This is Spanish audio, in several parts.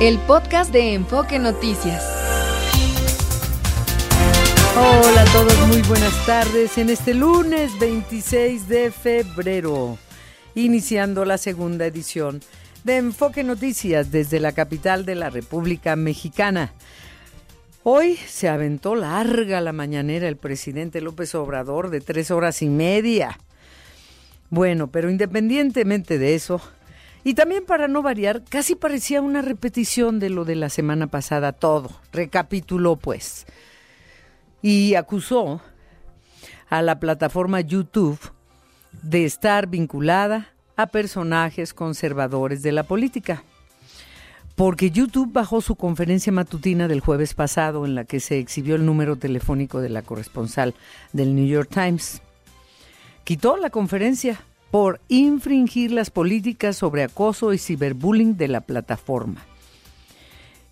el podcast de Enfoque Noticias. Hola a todos, muy buenas tardes en este lunes 26 de febrero, iniciando la segunda edición de Enfoque Noticias desde la capital de la República Mexicana. Hoy se aventó larga la mañanera el presidente López Obrador de tres horas y media. Bueno, pero independientemente de eso, y también para no variar, casi parecía una repetición de lo de la semana pasada todo. Recapituló pues. Y acusó a la plataforma YouTube de estar vinculada a personajes conservadores de la política. Porque YouTube bajó su conferencia matutina del jueves pasado en la que se exhibió el número telefónico de la corresponsal del New York Times. Quitó la conferencia por infringir las políticas sobre acoso y ciberbullying de la plataforma.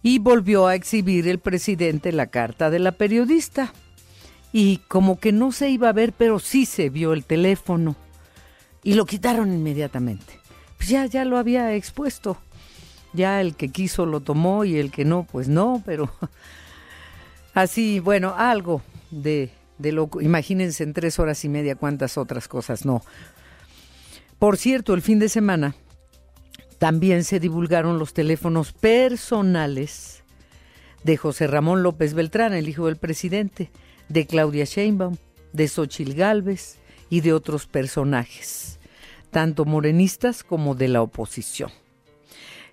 Y volvió a exhibir el presidente la carta de la periodista. Y como que no se iba a ver, pero sí se vio el teléfono. Y lo quitaron inmediatamente. Pues ya, ya lo había expuesto. Ya el que quiso lo tomó y el que no, pues no, pero así, bueno, algo de, de lo, imagínense en tres horas y media cuántas otras cosas no. Por cierto, el fin de semana también se divulgaron los teléfonos personales de José Ramón López Beltrán, el hijo del presidente, de Claudia Sheinbaum, de Xochil Gálvez y de otros personajes, tanto morenistas como de la oposición.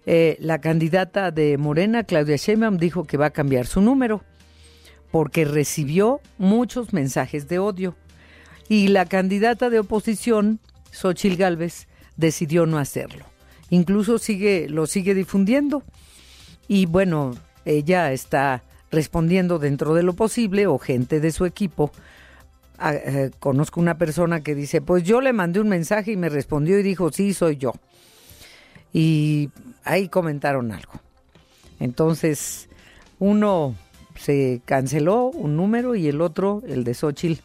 Eh, la candidata de Morena, Claudia Sheinbaum, dijo que va a cambiar su número porque recibió muchos mensajes de odio. Y la candidata de oposición, Xochil Gálvez decidió no hacerlo. Incluso sigue, lo sigue difundiendo. Y bueno, ella está respondiendo dentro de lo posible o gente de su equipo. Eh, conozco una persona que dice, pues yo le mandé un mensaje y me respondió y dijo, sí, soy yo. Y ahí comentaron algo. Entonces, uno se canceló un número y el otro, el de Xochitl,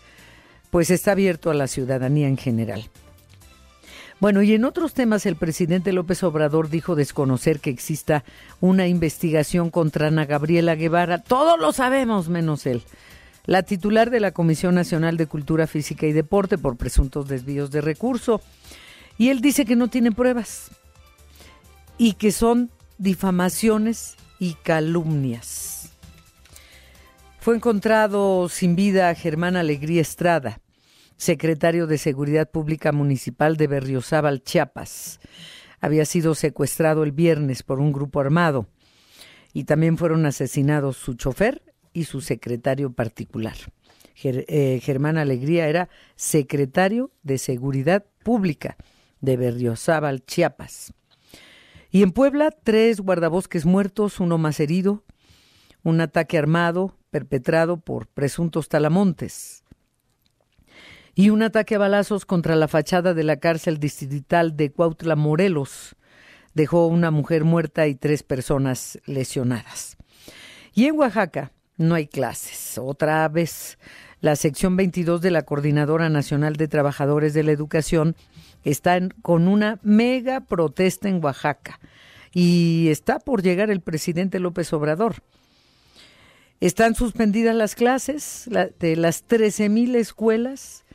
pues está abierto a la ciudadanía en general. Bueno, y en otros temas el presidente López Obrador dijo desconocer que exista una investigación contra Ana Gabriela Guevara. Todos lo sabemos menos él. La titular de la Comisión Nacional de Cultura Física y Deporte por presuntos desvíos de recurso. Y él dice que no tiene pruebas y que son difamaciones y calumnias. Fue encontrado sin vida Germán Alegría Estrada secretario de Seguridad Pública Municipal de Berriozábal, Chiapas. Había sido secuestrado el viernes por un grupo armado y también fueron asesinados su chofer y su secretario particular. Eh, Germán Alegría era secretario de Seguridad Pública de Berriozábal, Chiapas. Y en Puebla, tres guardabosques muertos, uno más herido, un ataque armado perpetrado por presuntos talamontes y un ataque a balazos contra la fachada de la cárcel distrital de Cuautla, Morelos. Dejó una mujer muerta y tres personas lesionadas. Y en Oaxaca no hay clases. Otra vez, la sección 22 de la Coordinadora Nacional de Trabajadores de la Educación está con una mega protesta en Oaxaca. Y está por llegar el presidente López Obrador. Están suspendidas las clases de las 13.000 escuelas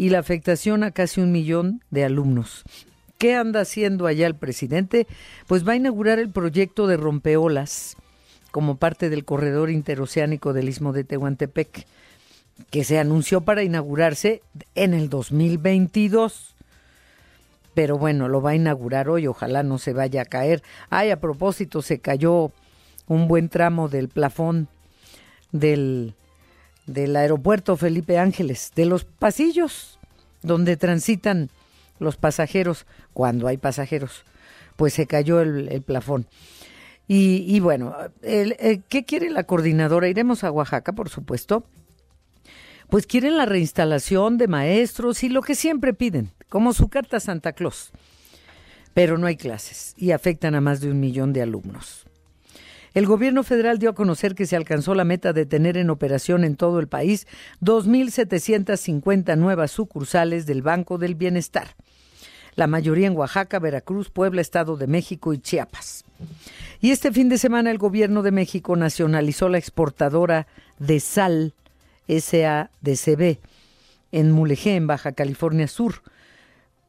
y la afectación a casi un millón de alumnos. ¿Qué anda haciendo allá el presidente? Pues va a inaugurar el proyecto de rompeolas como parte del corredor interoceánico del Istmo de Tehuantepec, que se anunció para inaugurarse en el 2022. Pero bueno, lo va a inaugurar hoy, ojalá no se vaya a caer. Ay, a propósito, se cayó un buen tramo del plafón del del aeropuerto Felipe Ángeles, de los pasillos donde transitan los pasajeros, cuando hay pasajeros, pues se cayó el, plafón. Y, bueno, el, ¿qué quiere la coordinadora? Iremos a Oaxaca, por supuesto. Pues quieren la reinstalación de maestros y lo que siempre piden, como su carta Santa Claus. Pero no hay clases y afectan a más de un millón de alumnos. El gobierno federal dio a conocer que se alcanzó la meta de tener en operación en todo el país 2.750 nuevas sucursales del Banco del Bienestar, la mayoría en Oaxaca, Veracruz, Puebla, Estado de México y Chiapas. Y este fin de semana el gobierno de México nacionalizó la exportadora de sal SADCB en Mulegé, en Baja California Sur.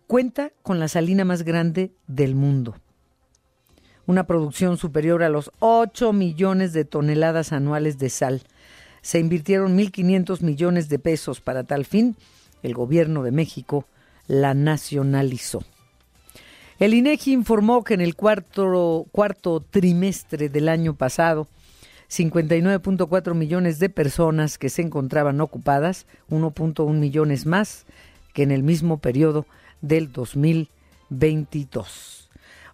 Cuenta con la salina más grande del mundo. Una producción superior a los 8 millones de toneladas anuales de sal. Se invirtieron 1.500 millones de pesos para tal fin. El gobierno de México la nacionalizó. El INEGI informó que en el cuarto, cuarto trimestre del año pasado, 59.4 millones de personas que se encontraban ocupadas, 1.1 millones más que en el mismo periodo del 2022.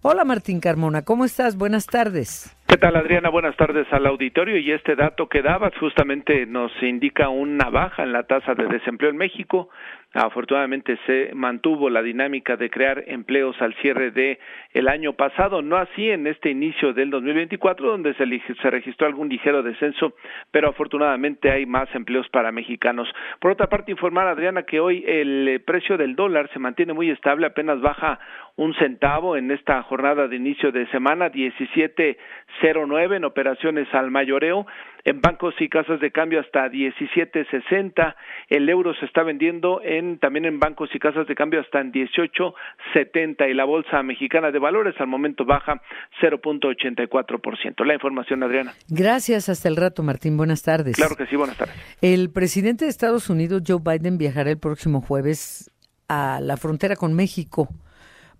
Hola Martín Carmona, ¿cómo estás? Buenas tardes. ¿Qué tal Adriana? Buenas tardes al auditorio y este dato que dabas justamente nos indica una baja en la tasa de desempleo en México Afortunadamente se mantuvo la dinámica de crear empleos al cierre de el año pasado, no así en este inicio del 2024 donde se, se registró algún ligero descenso, pero afortunadamente hay más empleos para mexicanos. Por otra parte, informar Adriana que hoy el eh, precio del dólar se mantiene muy estable, apenas baja un centavo en esta jornada de inicio de semana, 17.09 en operaciones al mayoreo en bancos y casas de cambio hasta 17.60. El euro se está vendiendo en también en bancos y casas de cambio hasta en 18.70 y la bolsa mexicana de valores al momento baja 0.84%. La información, Adriana. Gracias, hasta el rato, Martín. Buenas tardes. Claro que sí, buenas tardes. El presidente de Estados Unidos, Joe Biden, viajará el próximo jueves a la frontera con México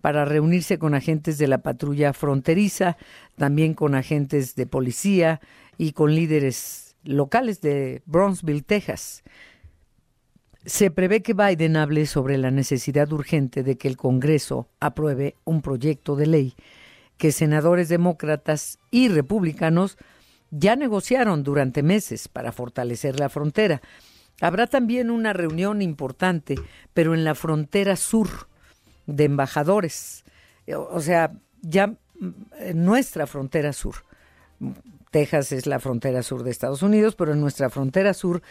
para reunirse con agentes de la patrulla fronteriza, también con agentes de policía y con líderes locales de Brownsville, Texas. Se prevé que Biden hable sobre la necesidad urgente de que el Congreso apruebe un proyecto de ley que senadores demócratas y republicanos ya negociaron durante meses para fortalecer la frontera. Habrá también una reunión importante, pero en la frontera sur de embajadores, o sea, ya en nuestra frontera sur. Texas es la frontera sur de Estados Unidos, pero en nuestra frontera sur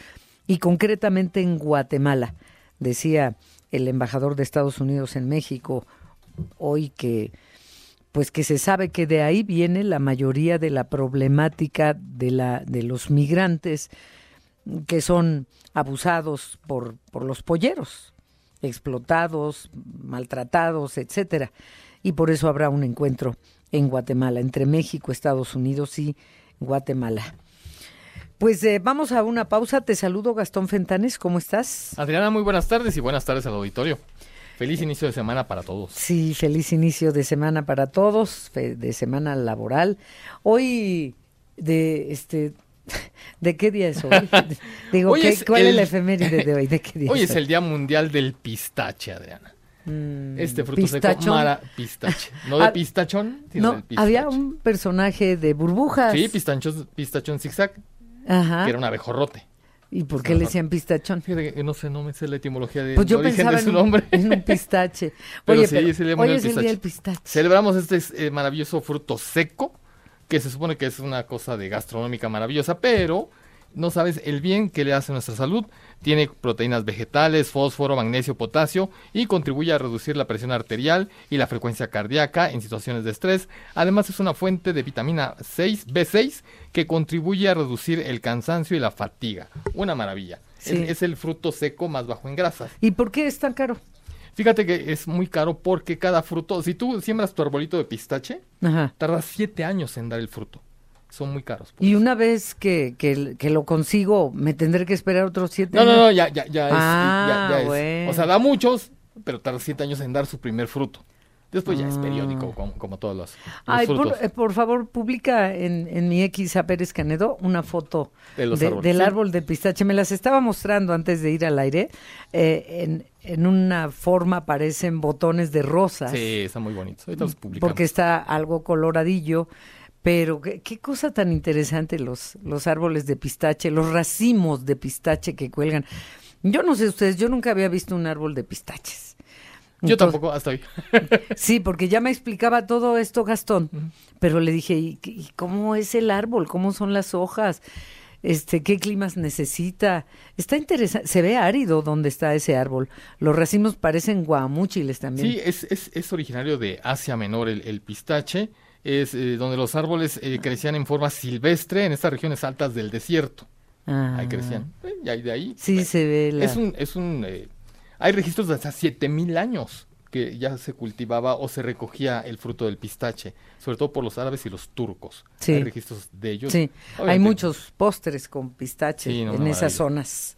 y concretamente en Guatemala, decía el embajador de Estados Unidos en México hoy que pues que se sabe que de ahí viene la mayoría de la problemática de la de los migrantes que son abusados por, por los polleros, explotados, maltratados, etcétera. Y por eso habrá un encuentro en Guatemala entre México, Estados Unidos y Guatemala. Pues eh, vamos a una pausa. Te saludo, Gastón Fentanes. ¿Cómo estás? Adriana, muy buenas tardes y buenas tardes al auditorio. Feliz inicio de semana para todos. Sí, feliz inicio de semana para todos, de semana laboral. Hoy, de este, ¿de qué día es hoy? Digo, ¿cuál es la efeméride de hoy? ¿De qué día hoy es, el Día Mundial del Pistache, Adriana. Mm, este fruto seco mara pistache. No de ah, pistachón, sino no, Había un personaje de burbujas. Sí, pistachón, pistachón zigzag. Ajá. Que era un abejorrote. ¿Y por qué le decían pistachón? no sé, no me sé la etimología de, pues yo origen de su nombre. En un pistache. Oye, pero, sí, es el hoy es el día del pistache. Celebramos este eh, maravilloso fruto seco, que se supone que es una cosa de gastronómica maravillosa, pero no sabes el bien que le hace a nuestra salud. Tiene proteínas vegetales, fósforo, magnesio, potasio y contribuye a reducir la presión arterial y la frecuencia cardíaca en situaciones de estrés. Además es una fuente de vitamina 6, B6 que contribuye a reducir el cansancio y la fatiga. Una maravilla. Es, el fruto seco más bajo en grasas. ¿Y por qué es tan caro? Fíjate que es muy caro porque cada fruto, si tú siembras tu arbolito de pistache, tarda siete años en dar el fruto son muy caros. Pues. Y una vez que, que, lo consigo, ¿me tendré que esperar otros siete años? No, no, ya, ya, ya, es, ah, O sea, da muchos, pero tarda siete años en dar su primer fruto. Después ya es periódico, ah. como, todos los, Ay, eh, Por, favor, publica en, en mi X a Pérez Canedo una foto del árbol de pistache. Me las estaba mostrando antes de ir al aire. Eh, en, en una forma parecen botones de rosas. Sí, están muy. Ahorita los publicamos. Porque está algo coloradillo. Pero qué, cosa tan interesante los, los árboles de pistache, los racimos de pistache que cuelgan. Yo no sé ustedes, yo nunca había visto un árbol de pistaches. yo tampoco, hasta hoy. sí, porque ya me explicaba todo esto Gastón, pero le dije, ¿y, cómo es el árbol? ¿Cómo son las hojas? Este, ¿Qué climas necesita? Está interesante, se ve árido donde está ese árbol. Los racimos parecen guamúchiles también. Sí, es, es, es originario de Asia Menor el, el pistache es eh, donde los árboles eh, crecían en forma silvestre en estas regiones altas del desierto. Ahí ah. crecían. y ahí de ahí. Sí, se ve. Es un, es un, hay registros de hasta 7000 años que ya se cultivaba o se recogía el fruto del pistache, sobre todo por los árabes y los turcos. Sí. Hay registros de ellos. Sí, hay muchos postres con pistache en esas zonas.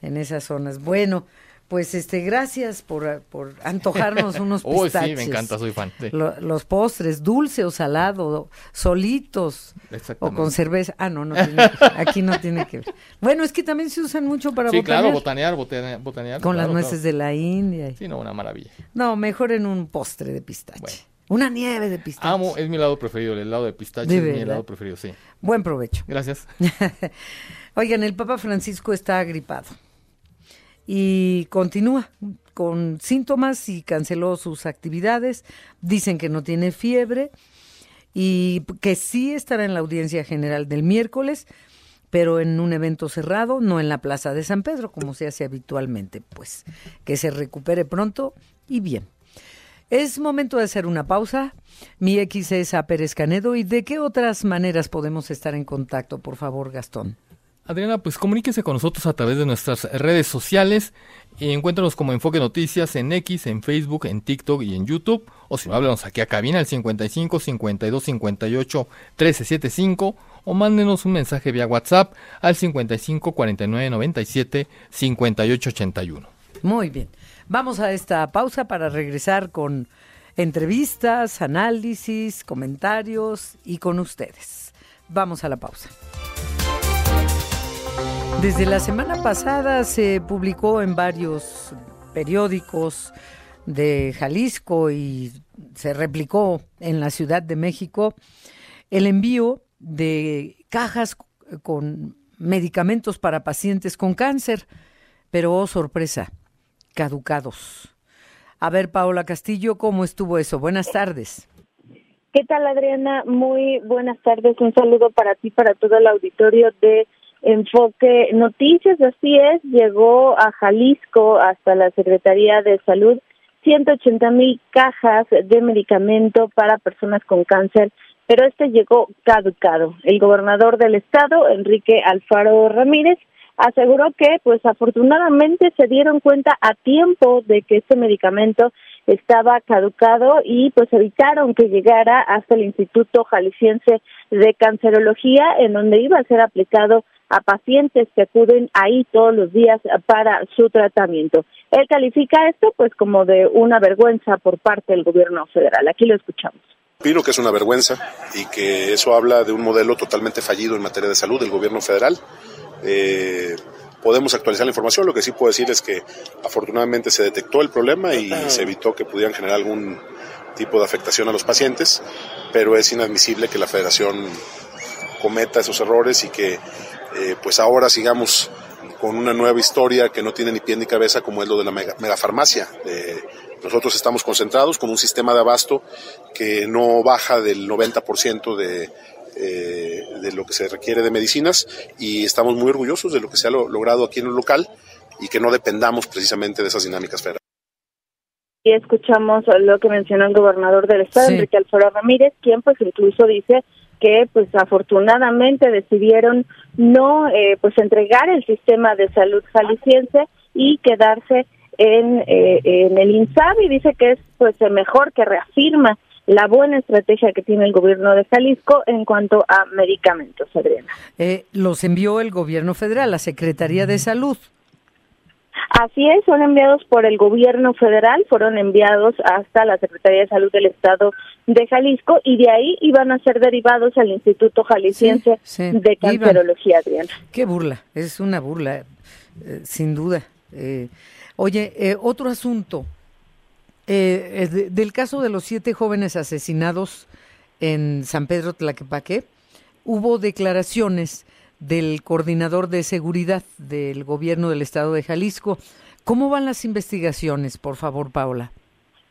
En esas zonas. Bueno, pues este, gracias por, por antojarnos unos pistaches. Oh, sí, me encanta, soy fan. los postres, dulce o salado, solitos o con cerveza. Ah, no, no tiene, aquí no tiene que ver. Bueno, es que también se usan mucho para sí, botanear. claro, botanear, botanear. botanear con las nueces de la India. Sí, no, una maravilla. No, mejor en un postre de pistache. Una nieve de pistache. Amo, es mi lado preferido, el helado de pistache es mi helado preferido, sí. Buen provecho. Gracias. Oigan, el Papa Francisco está agripado y continúa con síntomas y canceló sus actividades. Dicen que no tiene fiebre y que sí estará en la audiencia general del miércoles, pero en un evento cerrado, no en la Plaza de San Pedro, como se hace habitualmente. Pues que se recupere pronto y bien. Es momento de hacer una pausa. Mi X es a Pérez Canedo. ¿Y de qué otras maneras podemos estar en contacto, por favor, Gastón? Adriana, pues comuníquese con nosotros a través de nuestras redes sociales. Encuéntranos como Enfoque Noticias en X, en Facebook, en TikTok y en YouTube. O si no, háblanos aquí a cabina al 55 52 58 1375 o mándenos un mensaje vía WhatsApp al 55 49 97 58 81. Muy bien. Vamos a esta pausa para regresar con entrevistas, análisis, comentarios y con ustedes. Vamos a la pausa. Desde la semana pasada se publicó en varios periódicos de Jalisco y se replicó en la Ciudad de México el envío de cajas con medicamentos para pacientes con cáncer, pero oh sorpresa, caducados. A ver, Paola Castillo, ¿cómo estuvo eso? Buenas tardes. ¿Qué tal, Adriana? Muy buenas tardes. Un saludo para ti, para todo el auditorio de Enfoque Noticias, así es, llegó a Jalisco hasta la Secretaría de Salud 180 mil cajas de medicamento para personas con cáncer, pero este llegó caducado. El gobernador del estado, Enrique Alfaro Ramírez, aseguró que, pues afortunadamente se dieron cuenta a tiempo de que este medicamento estaba caducado y pues evitaron que llegara hasta el Instituto Jalisciense de Cancerología, en donde iba a ser aplicado a pacientes que acuden ahí todos los días para su tratamiento. Él califica esto pues como de una vergüenza por parte del gobierno federal. Aquí lo escuchamos. Opino que es una vergüenza y que eso habla de un modelo totalmente fallido en materia de salud del gobierno federal. Eh, podemos actualizar la información, lo que sí puedo decir es que afortunadamente se detectó el problema y se evitó que pudieran generar algún tipo de afectación a los pacientes, pero es inadmisible que la federación cometa esos errores y que eh, pues ahora sigamos con una nueva historia que no tiene ni pie ni cabeza como es lo de la megafarmacia. Eh, nosotros estamos concentrados con un sistema de abasto que no baja del 90% de, eh, de lo que se requiere de medicinas y estamos muy orgullosos de lo que se ha logrado aquí en el local y que no dependamos precisamente de esas dinámicas federales. Y escuchamos lo que mencionó el gobernador del estado, Enrique Alfaro Ramírez, quien pues incluso dice que pues afortunadamente decidieron no eh, pues entregar el sistema de salud jalisciense y quedarse en, eh, en el INSAB y dice que es pues mejor que reafirma la buena estrategia que tiene el gobierno de Jalisco en cuanto a medicamentos, Adriana. Eh, los envió el gobierno federal, la Secretaría de Salud. Así es, son enviados por el gobierno federal, fueron enviados hasta la Secretaría de Salud del Estado de Jalisco y de ahí iban a ser derivados al Instituto Jalisciense de Cancerología, Adriana. Qué burla, es una burla, eh, sin duda. Eh, oye, eh, otro asunto, del caso de los siete jóvenes asesinados en San Pedro Tlaquepaque, hubo declaraciones del coordinador de seguridad del gobierno del estado de Jalisco. ¿Cómo van las investigaciones, por favor, Paola?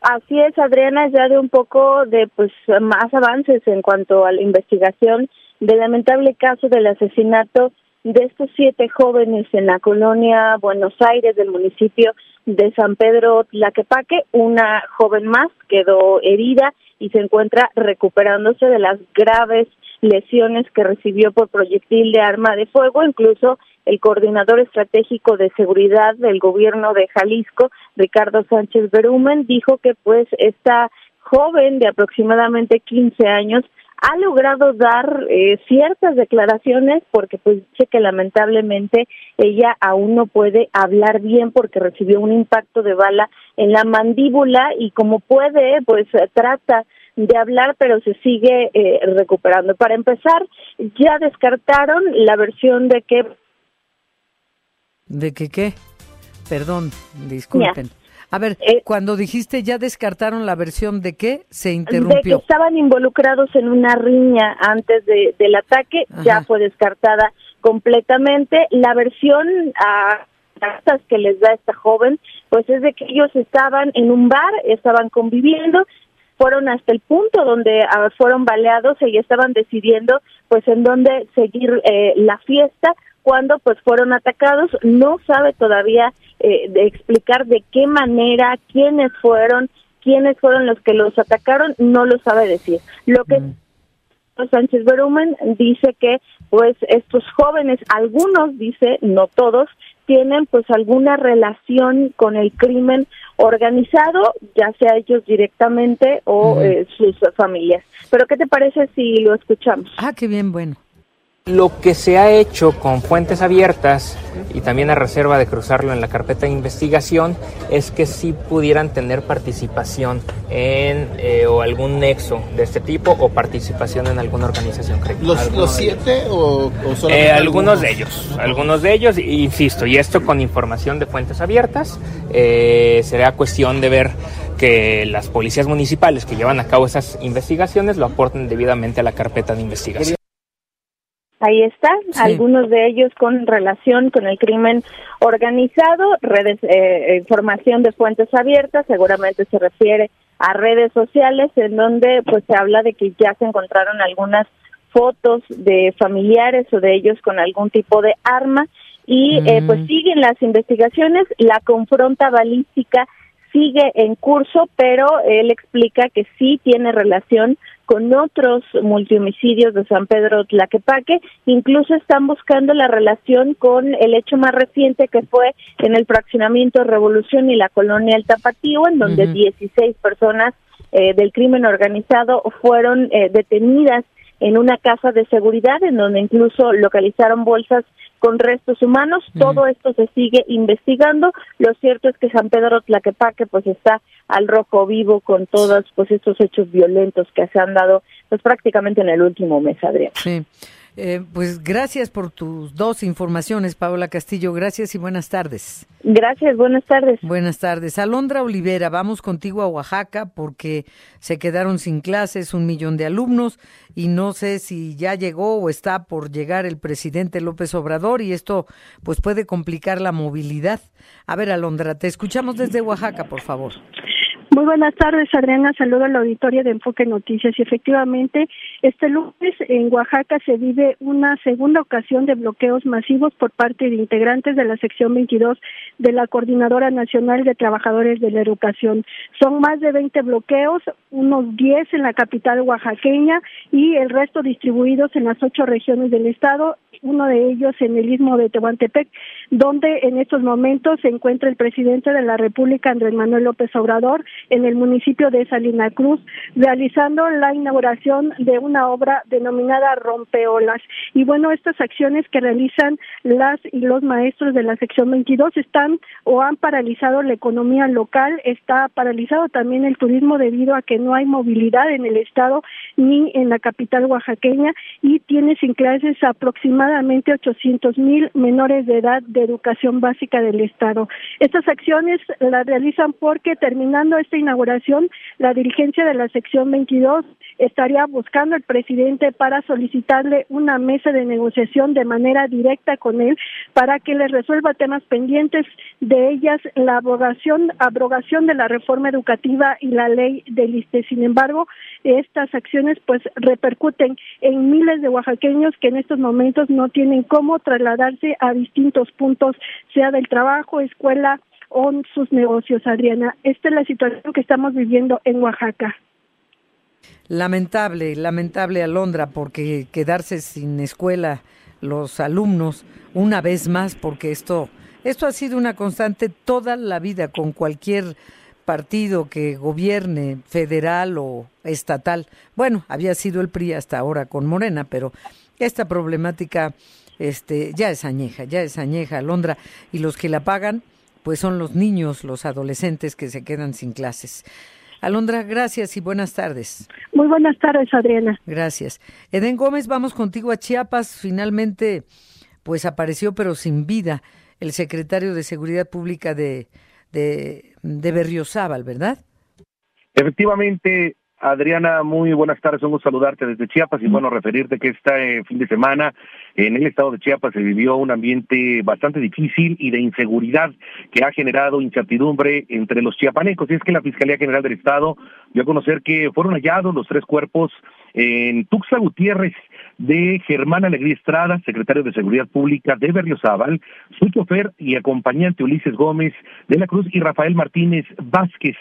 Así es, Adriana, ya de un poco de pues más avances en cuanto a la investigación del lamentable caso del asesinato de estos siete jóvenes en la colonia Buenos Aires del municipio de San Pedro Tlaquepaque. Una joven más quedó herida y se encuentra recuperándose de las graves lesiones que recibió por proyectil de arma de fuego. Incluso el coordinador estratégico de seguridad del gobierno de Jalisco, Ricardo Sánchez Berumen, dijo que pues esta joven de aproximadamente 15 años ha logrado dar eh, ciertas declaraciones porque pues dice que lamentablemente ella aún no puede hablar bien porque recibió un impacto de bala en la mandíbula y como puede pues trata de hablar pero se sigue eh, recuperando. Para empezar, ya descartaron la versión de que ¿De que qué? Perdón, disculpen. A ver, eh, cuando dijiste ya descartaron la versión de qué, se interrumpió. De que estaban involucrados en una riña antes de, del ataque, ya fue descartada completamente. La versión a que les da esta joven, pues es de que ellos estaban en un bar, estaban conviviendo, fueron hasta el punto donde ah, fueron baleados y estaban decidiendo pues en dónde seguir eh, la fiesta cuando pues fueron atacados, no sabe todavía eh, de explicar de qué manera, quiénes fueron, quiénes fueron los que los atacaron, no lo sabe decir. Lo que Sánchez Berumen dice que pues estos jóvenes, algunos dice, no todos, tienen pues alguna relación con el crimen organizado, ya sea ellos directamente o eh, sus familias. Pero ¿qué te parece si lo escuchamos? Ah, qué bien, bueno. Lo que se ha hecho con fuentes abiertas y también a reserva de cruzarlo en la carpeta de investigación es que sí pudieran tener participación en eh, o algún nexo de este tipo o participación en alguna organización criminal. ¿Los, siete o, eh, algunos, de ellos? Algunos de ellos, insisto, y esto con información de fuentes abiertas, eh, será cuestión de ver que las policías municipales que llevan a cabo esas investigaciones lo aporten debidamente a la carpeta de investigación. Ahí está, algunos de ellos con relación con el crimen organizado, redes, eh, información de fuentes abiertas, seguramente se refiere a redes sociales en donde pues se habla de que ya se encontraron algunas fotos de familiares o de ellos con algún tipo de arma y eh, pues mm. siguen las investigaciones, la confronta balística sigue en curso, pero él explica que sí tiene relación con otros multihomicidios de San Pedro Tlaquepaque, incluso están buscando la relación con el hecho más reciente que fue en el fraccionamiento Revolución y la colonia El Tapatío, en donde 16 personas eh, del crimen organizado fueron eh, detenidas en una casa de seguridad, en donde incluso localizaron bolsas con restos humanos. Todo esto se sigue investigando. Lo cierto es que San Pedro Tlaquepaque pues está al rojo vivo con todos pues estos hechos violentos que se han dado pues prácticamente en el último mes, Adrián. Sí. Eh, pues gracias por tus dos informaciones, Paola Castillo. Gracias y buenas tardes. Gracias, buenas tardes. Buenas tardes. Alondra Olivera, vamos contigo a Oaxaca porque se quedaron sin clases un millón de alumnos y no sé si ya llegó o está por llegar el presidente López Obrador y esto pues puede complicar la movilidad. A ver, Alondra, te escuchamos desde Oaxaca, por favor. Muy buenas tardes, Adriana. Saludo a la auditoría de Enfoque Noticias. Y efectivamente, este lunes en Oaxaca se vive una segunda ocasión de bloqueos masivos por parte de integrantes de la sección 22 de la Coordinadora Nacional de Trabajadores de la Educación. Son más de 20 bloqueos, unos 10 en la capital oaxaqueña y el resto distribuidos en las ocho regiones del estado, uno de ellos en el istmo de Tehuantepec, donde en estos momentos se encuentra el presidente de la República, Andrés Manuel López Obrador, en el municipio de Salina Cruz, realizando la inauguración de una obra denominada Rompeolas. Y bueno, estas acciones que realizan las y los maestros de la sección 22 están o han paralizado la economía local, está paralizado también el turismo debido a que no hay movilidad en el estado ni en la capital oaxaqueña y tiene sin clases aproximadamente 800 mil menores de edad de educación básica del estado. Estas acciones las realizan porque terminando este inauguración, la dirigencia de la sección 22 estaría buscando al presidente para solicitarle una mesa de negociación de manera directa con él para que le resuelva temas pendientes, de ellas la abrogación, abrogación de la reforma educativa y la ley del ISTE. Sin embargo, estas acciones pues repercuten en miles de oaxaqueños que en estos momentos no tienen cómo trasladarse a distintos puntos, sea del trabajo, escuela, o sus negocios, Adriana. Esta es la situación que estamos viviendo en Oaxaca. Lamentable, lamentable Alondra, porque quedarse sin escuela los alumnos una vez más, porque esto, esto ha sido una constante toda la vida con cualquier partido que gobierne, federal o estatal. Bueno, había sido el PRI hasta ahora con Morena, pero esta problemática este, ya es añeja, ya es añeja, Alondra, y los que la pagan, pues son los niños, los adolescentes que se quedan sin clases. Alondra, gracias y buenas tardes. Muy buenas tardes, Adriana. Gracias. Eden Gómez, vamos contigo a Chiapas. Finalmente, pues apareció, pero sin vida, el secretario de Seguridad Pública de, de, de Berriozábal, ¿verdad? Efectivamente, Adriana, muy buenas tardes, un gusto saludarte desde Chiapas y bueno, referirte que este fin de semana en el estado de Chiapas se vivió un ambiente bastante difícil y de inseguridad que ha generado incertidumbre entre los chiapanecos. Y es que la Fiscalía General del Estado dio a conocer que fueron hallados los tres cuerpos en Tuxtla Gutiérrez de Germán Alegría Estrada, secretario de Seguridad Pública de Berriozábal, su chofer y acompañante Ulises Gómez de la Cruz y Rafael Martínez Vázquez.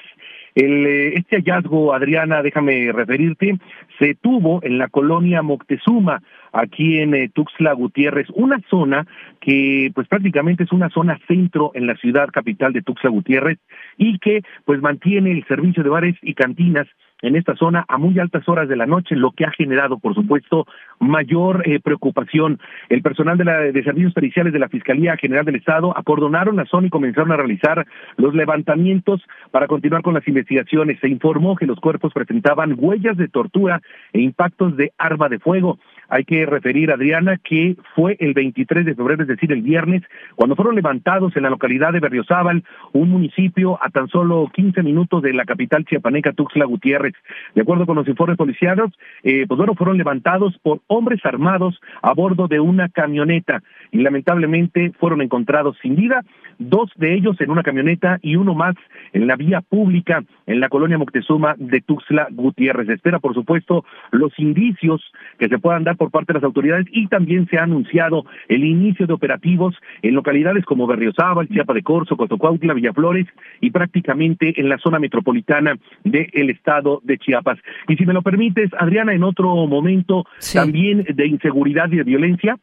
El, eh, este hallazgo, Adriana, déjame referirte, se tuvo en la colonia Moctezuma, aquí en eh, Tuxtla Gutiérrez, una zona que pues prácticamente es una zona centro en la ciudad capital de Tuxtla Gutiérrez y que pues mantiene el servicio de bares y cantinas en esta zona a muy altas horas de la noche, lo que ha generado, por supuesto, mayor eh, preocupación. El personal de, la, de servicios periciales de la Fiscalía General del Estado acordonaron la zona y comenzaron a realizar los levantamientos para continuar con las investigaciones. Se informó que los cuerpos presentaban huellas de tortura e impactos de arma de fuego. Hay que referir, Adriana, que fue el 23 de febrero, es decir, el viernes, cuando fueron levantados en la localidad de Berriozábal, un municipio a tan solo 15 minutos de la capital chiapaneca Tuxtla Gutiérrez. De acuerdo con los informes policiales, eh, pues bueno, fueron levantados por hombres armados a bordo de una camioneta y lamentablemente fueron encontrados sin vida, dos de ellos en una camioneta y uno más en la vía pública en la colonia Moctezuma de Tuxtla Gutiérrez. Espera, por supuesto, los indicios que se puedan dar por parte de las autoridades y también se ha anunciado el inicio de operativos en localidades como Berriozábal, Chiapa de Corzo, Cotocuautla, Villaflores y prácticamente en la zona metropolitana del estado de Chiapas. Y si me lo permites, Adriana, en otro momento también de inseguridad y de violencia,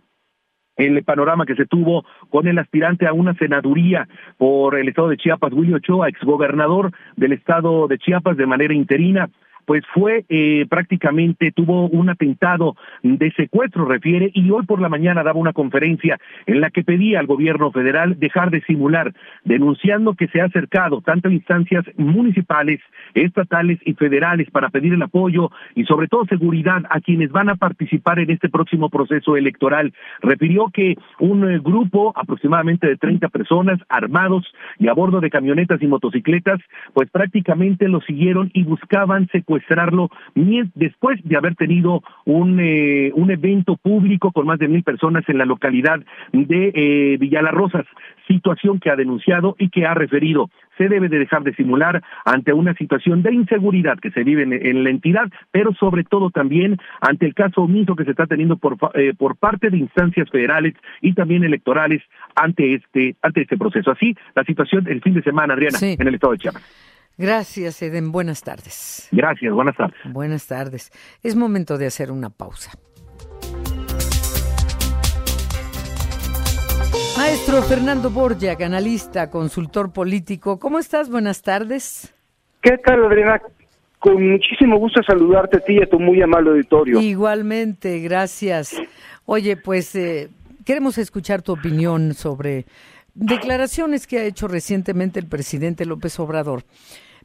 el panorama que se tuvo con el aspirante a una senaduría por el estado de Chiapas, Willy Ochoa, exgobernador del estado de Chiapas de manera interina, pues fue eh, prácticamente, tuvo un atentado de secuestro, refiere, y hoy por la mañana daba una conferencia en la que pedía al gobierno federal dejar de simular, denunciando que se ha acercado tanto instancias municipales, estatales y federales para pedir el apoyo y sobre todo seguridad a quienes van a participar en este próximo proceso electoral. Refirió que un eh, grupo aproximadamente de 30 personas armados y a bordo de camionetas y motocicletas, pues prácticamente lo siguieron y buscaban secuestrar secuestrarlo después de haber tenido un, eh, un evento público con más de mil personas en la localidad de eh, Villalarrosas, situación que ha denunciado y que ha referido. Se debe de dejar de simular ante una situación de inseguridad que se vive en, la entidad, pero sobre todo también ante el caso omiso que se está teniendo por, eh, por parte de instancias federales y también electorales ante este, ante este proceso. Así, la situación el fin de semana, Adriana, en el estado de Chiapas. Gracias, Eden. Buenas tardes. Gracias, buenas tardes. Buenas tardes. Es momento de hacer una pausa. Maestro Fernando Borja, analista, consultor político, ¿cómo estás? Buenas tardes. ¿Qué tal, Adriana? Con muchísimo gusto saludarte a ti y a tu muy amable auditorio. Igualmente, gracias. Oye, pues eh, queremos escuchar tu opinión sobre declaraciones que ha hecho recientemente el presidente López Obrador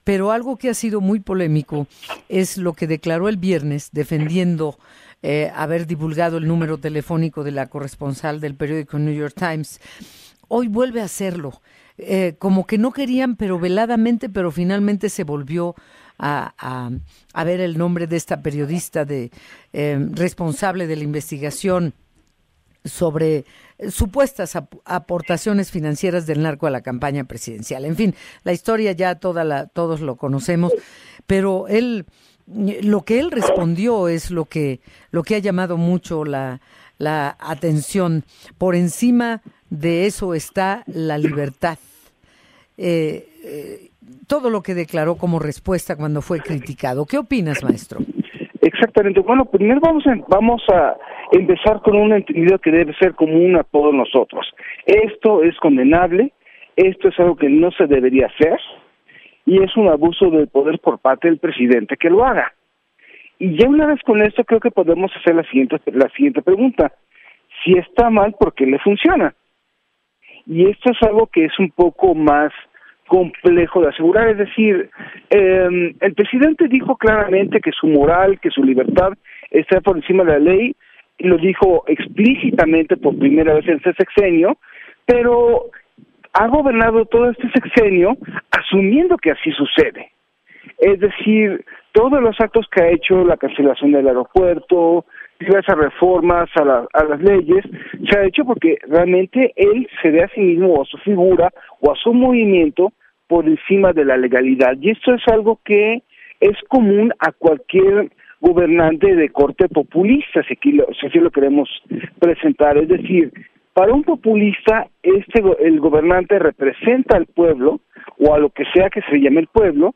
pero algo que ha sido muy polémico es lo que declaró el viernes defendiendo eh, haber divulgado el número telefónico de la corresponsal del periódico New York Times. Hoy vuelve a hacerlo. Eh, como que no querían, pero veladamente, pero finalmente se volvió a, ver el nombre de esta periodista de eh, responsable de la investigación sobre supuestas aportaciones financieras del narco a la campaña presidencial. En fin, la historia ya toda la, todos lo conocemos, pero él lo que él respondió es lo que lo que ha llamado mucho la, la atención. Por encima de eso está la libertad. Eh, eh, todo lo que declaró como respuesta cuando fue criticado. ¿Qué opinas, maestro? Exactamente. Bueno, primero vamos a, vamos a empezar con un entendido que debe ser común a todos nosotros. Esto es condenable, esto es algo que no se debería hacer y es un abuso del poder por parte del presidente que lo haga. Y ya una vez con esto creo que podemos hacer la siguiente, la siguiente pregunta. Si está mal, ¿por qué le funciona? Y esto es algo que es un poco más complejo de asegurar. Es decir, eh, el presidente dijo claramente que su moral, que su libertad está por encima de la ley, lo dijo explícitamente por primera vez en este sexenio, pero ha gobernado todo este sexenio asumiendo que así sucede. Es decir, todos los actos que ha hecho, la cancelación del aeropuerto, diversas reformas a, a las leyes, se ha hecho porque realmente él se ve a sí mismo o a su figura o a su movimiento por encima de la legalidad. Y esto es algo que es común a cualquier gobernante de corte populista, si, aquí lo, si así lo queremos presentar. Es decir, para un populista, este el gobernante representa al pueblo o a lo que sea que se llame el pueblo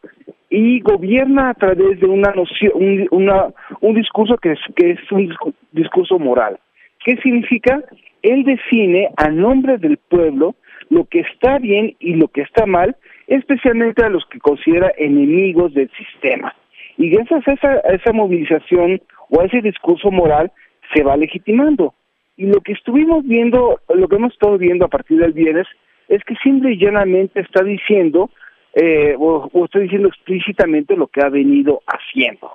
y gobierna a través de una noción, un, una, un discurso que es, que es un discurso moral. ¿Qué significa? Él define a nombre del pueblo lo que está bien y lo que está mal, especialmente a los que considera enemigos del sistema. Y gracias a esa, esa movilización o a ese discurso moral se va legitimando. Y lo que estuvimos viendo, lo que hemos estado viendo a partir del viernes, es que simple y llanamente está diciendo, eh, o, está diciendo explícitamente lo que ha venido haciendo.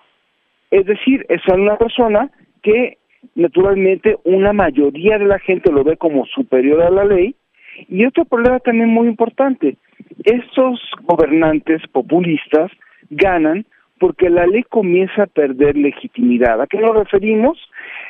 Es decir, es una persona que naturalmente una mayoría de la gente lo ve como superior a la ley. Y otro problema también muy importante, estos gobernantes populistas ganan porque la ley comienza a perder legitimidad. ¿A qué nos referimos?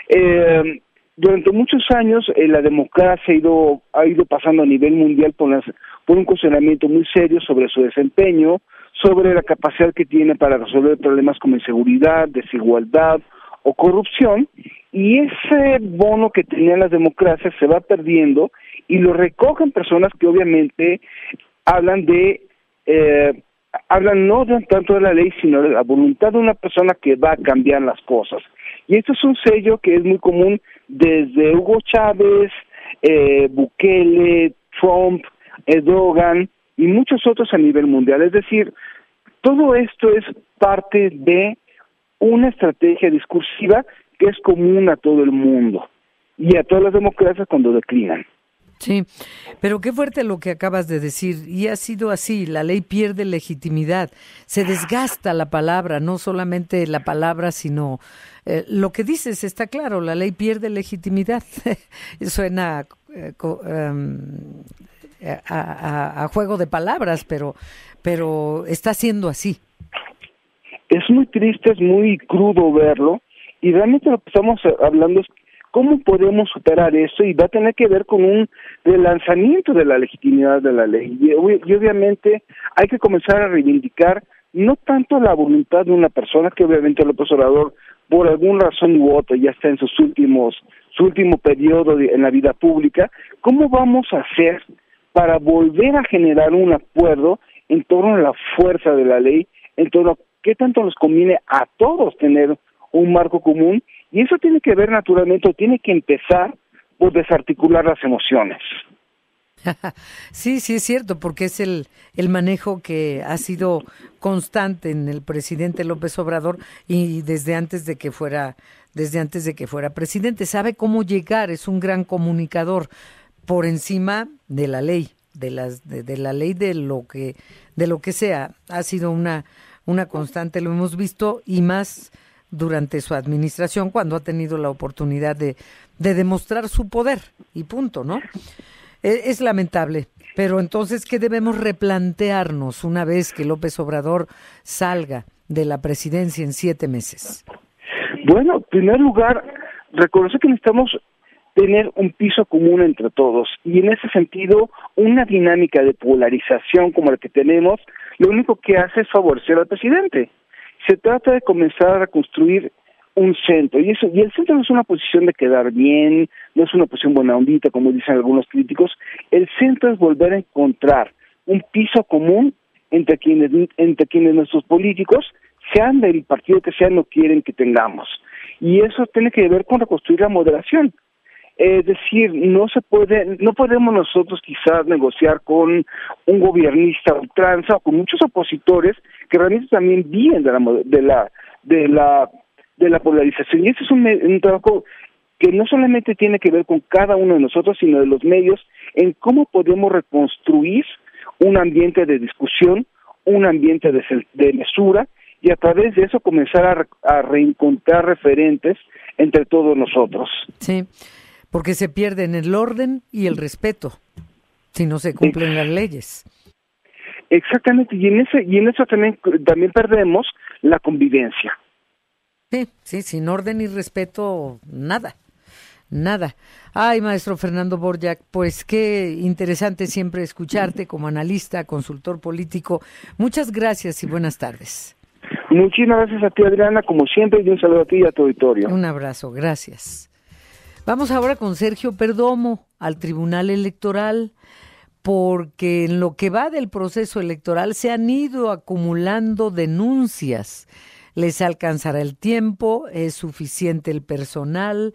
Eh, durante muchos años eh, la democracia ha ido, ha ido pasando a nivel mundial por, por un cuestionamiento muy serio sobre su desempeño, sobre la capacidad que tiene para resolver problemas como inseguridad, desigualdad o corrupción, y ese bono que tenían las democracias se va perdiendo y lo recogen personas que obviamente hablan de eh, hablan no tanto de la ley, sino de la voluntad de una persona que va a cambiar las cosas. Y esto es un sello que es muy común desde Hugo Chávez, eh, Bukele, Trump, Erdogan y muchos otros a nivel mundial. Es decir, todo esto es parte de una estrategia discursiva que es común a todo el mundo y a todas las democracias cuando declinan. Sí, pero qué fuerte lo que acabas de decir. Y ha sido así, la ley pierde legitimidad, se desgasta la palabra, no solamente la palabra, sino eh, lo que dices está claro, la ley pierde legitimidad. Suena eh, em, a, a, juego de palabras, pero, pero está siendo así. Es muy triste, es muy crudo verlo, y realmente lo que estamos hablando es ¿Cómo podemos superar eso? Y va a tener que ver con un relanzamiento de la legitimidad de la ley. Y, obviamente hay que comenzar a reivindicar no tanto la voluntad de una persona, que obviamente el Orador, por alguna razón u otra, ya está en sus últimos, su último periodo en la vida pública, ¿cómo vamos a hacer para volver a generar un acuerdo en torno a la fuerza de la ley, en torno a qué tanto nos conviene a todos tener un marco común y eso tiene que ver naturalmente, tiene que empezar por desarticular las emociones. Sí, sí es cierto, porque es el, el manejo que ha sido constante en el presidente López Obrador y desde antes de que fuera, desde antes de que fuera presidente. Sabe cómo llegar, es un gran comunicador por encima de la ley, de las, de, la ley de lo que, de lo que sea. Ha sido una, una constante, lo hemos visto, y más durante su administración cuando ha tenido la oportunidad de, de demostrar su poder y punto, ¿no? E, es, lamentable, pero entonces, ¿qué debemos replantearnos una vez que López Obrador salga de la presidencia en siete meses? Bueno, en primer lugar, reconocer que necesitamos tener un piso común entre todos y en ese sentido una dinámica de polarización como la que tenemos lo único que hace es favorecer al presidente se trata de comenzar a construir un centro y eso y el centro no es una posición de quedar bien no es una posición buena ondita como dicen algunos críticos el centro es volver a encontrar un piso común entre quienes, entre quienes nuestros políticos, sean del partido que sean, no quieren que tengamos. Y eso tiene que ver con reconstruir la moderación. Es decir, no se puede, no podemos nosotros quizás negociar con un gobernista ultranza o con muchos opositores que realmente también vienen de la, de la, de la, de la polarización. Y ese es un trabajo que no solamente tiene que ver con cada uno de nosotros, sino de los medios, en cómo podemos reconstruir un ambiente de discusión, un ambiente de, mesura y a través de eso comenzar a, reencontrar referentes entre todos nosotros. Sí, porque se pierden el orden y el respeto si no se cumplen las leyes. Exactamente, y en ese y en eso también también perdemos la convivencia. Sí, sí, sin orden y respeto nada. Nada. Ay, maestro Fernando Borjak, pues qué interesante siempre escucharte como analista, consultor político. Muchas gracias y buenas tardes. Muchísimas gracias a ti, Adriana, como siempre, y un saludo a ti y a tu auditorio. Un abrazo, gracias. Vamos ahora con Sergio Perdomo al Tribunal Electoral, porque en lo que va del proceso electoral se han ido acumulando denuncias. Les alcanzará el tiempo, es suficiente el personal,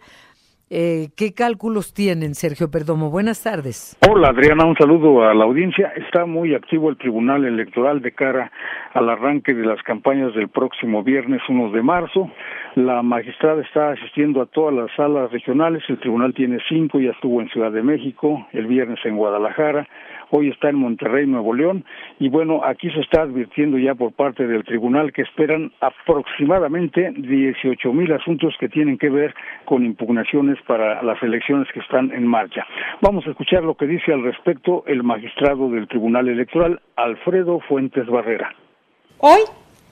eh, ¿Qué cálculos tienen, Sergio Perdomo? Buenas tardes. Hola, Adriana, un saludo a la audiencia. Está muy activo el Tribunal Electoral de cara al arranque de las campañas del próximo viernes 1 de marzo. La magistrada está asistiendo a todas las salas regionales. El tribunal tiene cinco, ya estuvo en Ciudad de México, el viernes en Guadalajara, hoy está en Monterrey, Nuevo León, y bueno, aquí se está advirtiendo ya por parte del tribunal que esperan aproximadamente 18 mil asuntos que tienen que ver con impugnaciones para las elecciones que están en marcha. Vamos a escuchar lo que dice al respecto el magistrado del Tribunal Electoral, Alfredo Fuentes Barrera. Hoy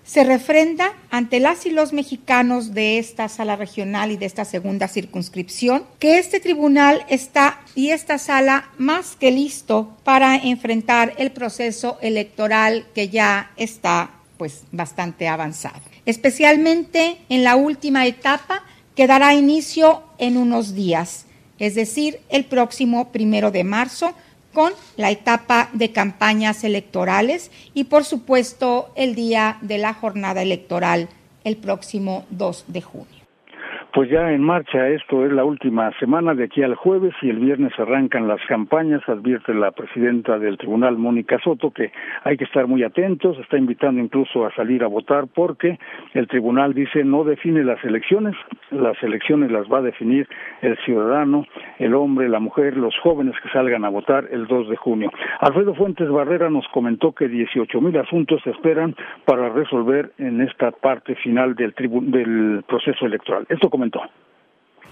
se refrenda ante las y los mexicanos de esta sala regional y de esta segunda circunscripción que este tribunal está y esta sala más que listo para enfrentar el proceso electoral que ya está pues bastante avanzado. Especialmente en la última etapa que dará inicio en unos días, es decir, el próximo primero de marzo, con la etapa de campañas electorales y por supuesto el día de la jornada electoral el próximo 2 de junio pues ya en marcha esto es la última semana de aquí al jueves y el viernes arrancan las campañas, advierte la presidenta del tribunal Mónica Soto que hay que estar muy atentos, está invitando incluso a salir a votar porque el tribunal dice no define las elecciones, las elecciones las va a definir el ciudadano, el hombre, la mujer, los jóvenes que salgan a votar el 2 de junio. Alfredo Fuentes Barrera nos comentó que 18 mil asuntos se esperan para resolver en esta parte final del, del proceso electoral. Esto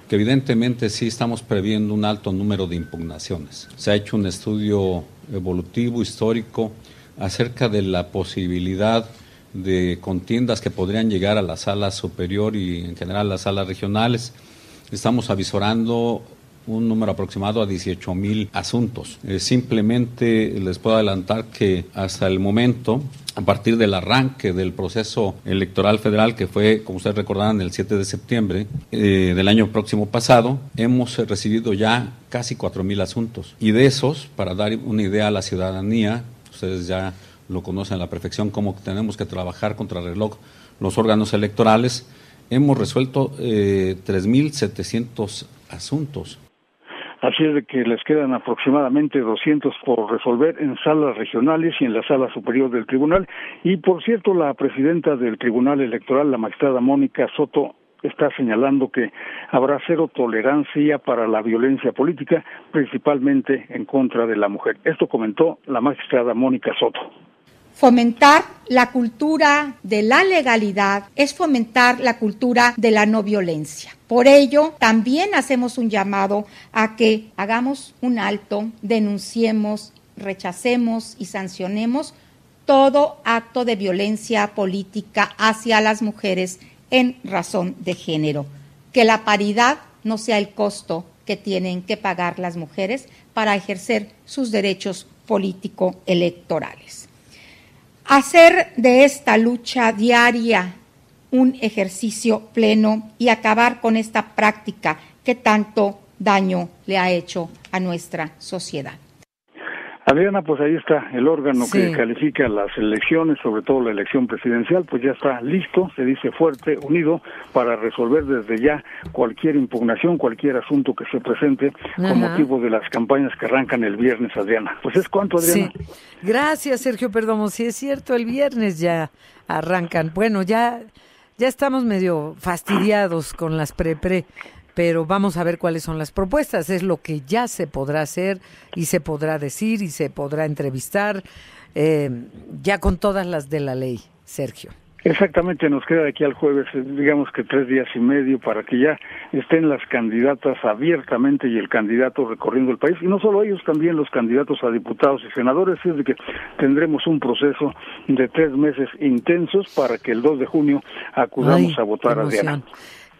que evidentemente sí estamos previendo un alto número de impugnaciones. Se ha hecho un estudio evolutivo, histórico, acerca de la posibilidad de contiendas que podrían llegar a la sala superior y en general a las salas regionales. Estamos avisorando un número aproximado a 18 mil asuntos. Eh, simplemente les puedo adelantar que hasta el momento, a partir del arranque del proceso electoral federal, que fue, como ustedes recordarán, el 7 de septiembre eh, del año próximo pasado, hemos recibido ya casi 4 mil asuntos. Y de esos, para dar una idea a la ciudadanía, ustedes ya lo conocen a la perfección, cómo tenemos que trabajar contra reloj los órganos electorales, hemos resuelto eh, 3.700 asuntos. Así es de que les quedan aproximadamente 200 por resolver en salas regionales y en la sala superior del tribunal. Y por cierto, la presidenta del Tribunal Electoral, la magistrada Mónica Soto, está señalando que habrá cero tolerancia para la violencia política, principalmente en contra de la mujer. Esto comentó la magistrada Mónica Soto. Fomentar la cultura de la legalidad es fomentar la cultura de la no violencia. Por ello, también hacemos un llamado a que hagamos un alto, denunciemos, rechacemos y sancionemos todo acto de violencia política hacia las mujeres en razón de género. Que la paridad no sea el costo que tienen que pagar las mujeres para ejercer sus derechos político-electorales hacer de esta lucha diaria un ejercicio pleno y acabar con esta práctica que tanto daño le ha hecho a nuestra sociedad. Adriana, pues ahí está el órgano que califica las elecciones, sobre todo la elección presidencial, pues ya está listo, se dice fuerte, unido, para resolver desde ya cualquier impugnación, cualquier asunto que se presente con motivo de las campañas que arrancan el viernes, Adriana. Pues es cuanto, Adriana. Sí. Gracias, Sergio Perdomo. Si es cierto, el viernes ya arrancan. Bueno, ya, ya estamos medio fastidiados con las pre-pre pero vamos a ver cuáles son las propuestas. Es lo que ya se podrá hacer y se podrá decir y se podrá entrevistar eh, ya con todas las de la ley, Sergio. Exactamente, nos queda de aquí al jueves, eh, digamos que tres días y medio para que ya estén las candidatas abiertamente y el candidato recorriendo el país, y no solo ellos, también los candidatos a diputados y senadores, es de que tendremos un proceso de tres meses intensos para que el 2 de junio acudamos a votar a Diana.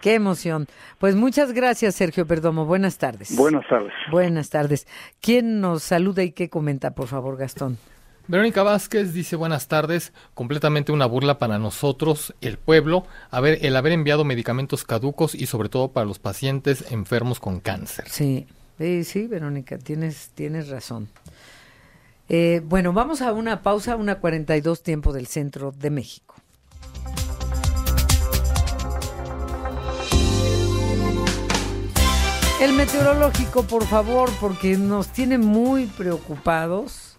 Qué emoción. Pues muchas gracias, Sergio Perdomo. Buenas tardes. Buenas tardes. Buenas tardes. ¿Quién nos saluda y qué comenta, por favor, Gastón? Verónica Vázquez dice buenas tardes, completamente una burla para nosotros, el pueblo, haber, el haber enviado medicamentos caducos y sobre todo para los pacientes enfermos con cáncer. Sí, sí, sí Verónica, tienes, tienes razón. Eh, bueno, vamos a una pausa, una 42 tiempo del centro de México. El meteorológico, por favor, porque nos tiene muy preocupados